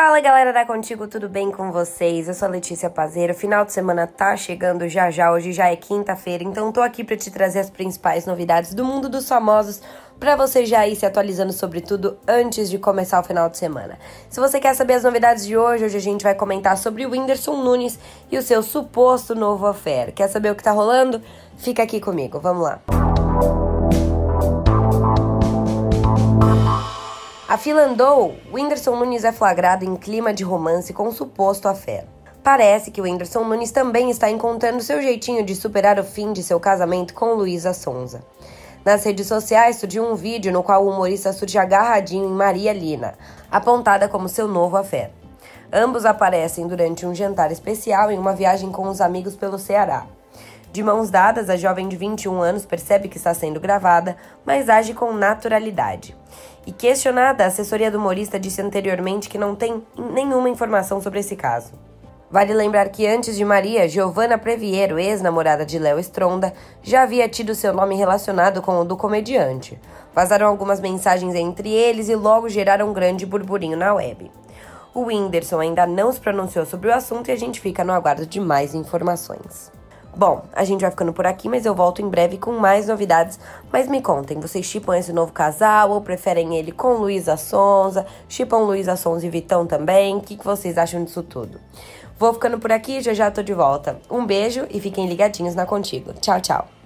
Fala galera da Contigo, tudo bem com vocês? Eu sou a Letícia Pazeiro. Final de semana tá chegando já já, hoje já é quinta-feira, então tô aqui para te trazer as principais novidades do mundo dos famosos para você já ir se atualizando sobre tudo antes de começar o final de semana. Se você quer saber as novidades de hoje, hoje a gente vai comentar sobre o Whindersson Nunes e o seu suposto novo affair. Quer saber o que tá rolando? Fica aqui comigo, vamos lá. A fila andou, Whindersson Nunes é flagrado em clima de romance com um suposto afé. Parece que o Whindersson Nunes também está encontrando seu jeitinho de superar o fim de seu casamento com Luísa Sonza. Nas redes sociais surgiu um vídeo no qual o humorista surge agarradinho em Maria Lina, apontada como seu novo afé. Ambos aparecem durante um jantar especial em uma viagem com os amigos pelo Ceará. De mãos dadas, a jovem de 21 anos percebe que está sendo gravada, mas age com naturalidade. E questionada, a assessoria do humorista disse anteriormente que não tem nenhuma informação sobre esse caso. Vale lembrar que antes de Maria, Giovanna Previero, ex-namorada de Léo Stronda, já havia tido seu nome relacionado com o do comediante. Vazaram algumas mensagens entre eles e logo geraram um grande burburinho na web. O Whindersson ainda não se pronunciou sobre o assunto e a gente fica no aguardo de mais informações. Bom, a gente vai ficando por aqui, mas eu volto em breve com mais novidades. Mas me contem, vocês chipam esse novo casal ou preferem ele com Luísa Sonza? Chipam Luísa Sonza e Vitão também? O que, que vocês acham disso tudo? Vou ficando por aqui, já já tô de volta. Um beijo e fiquem ligadinhos na Contigo. Tchau, tchau.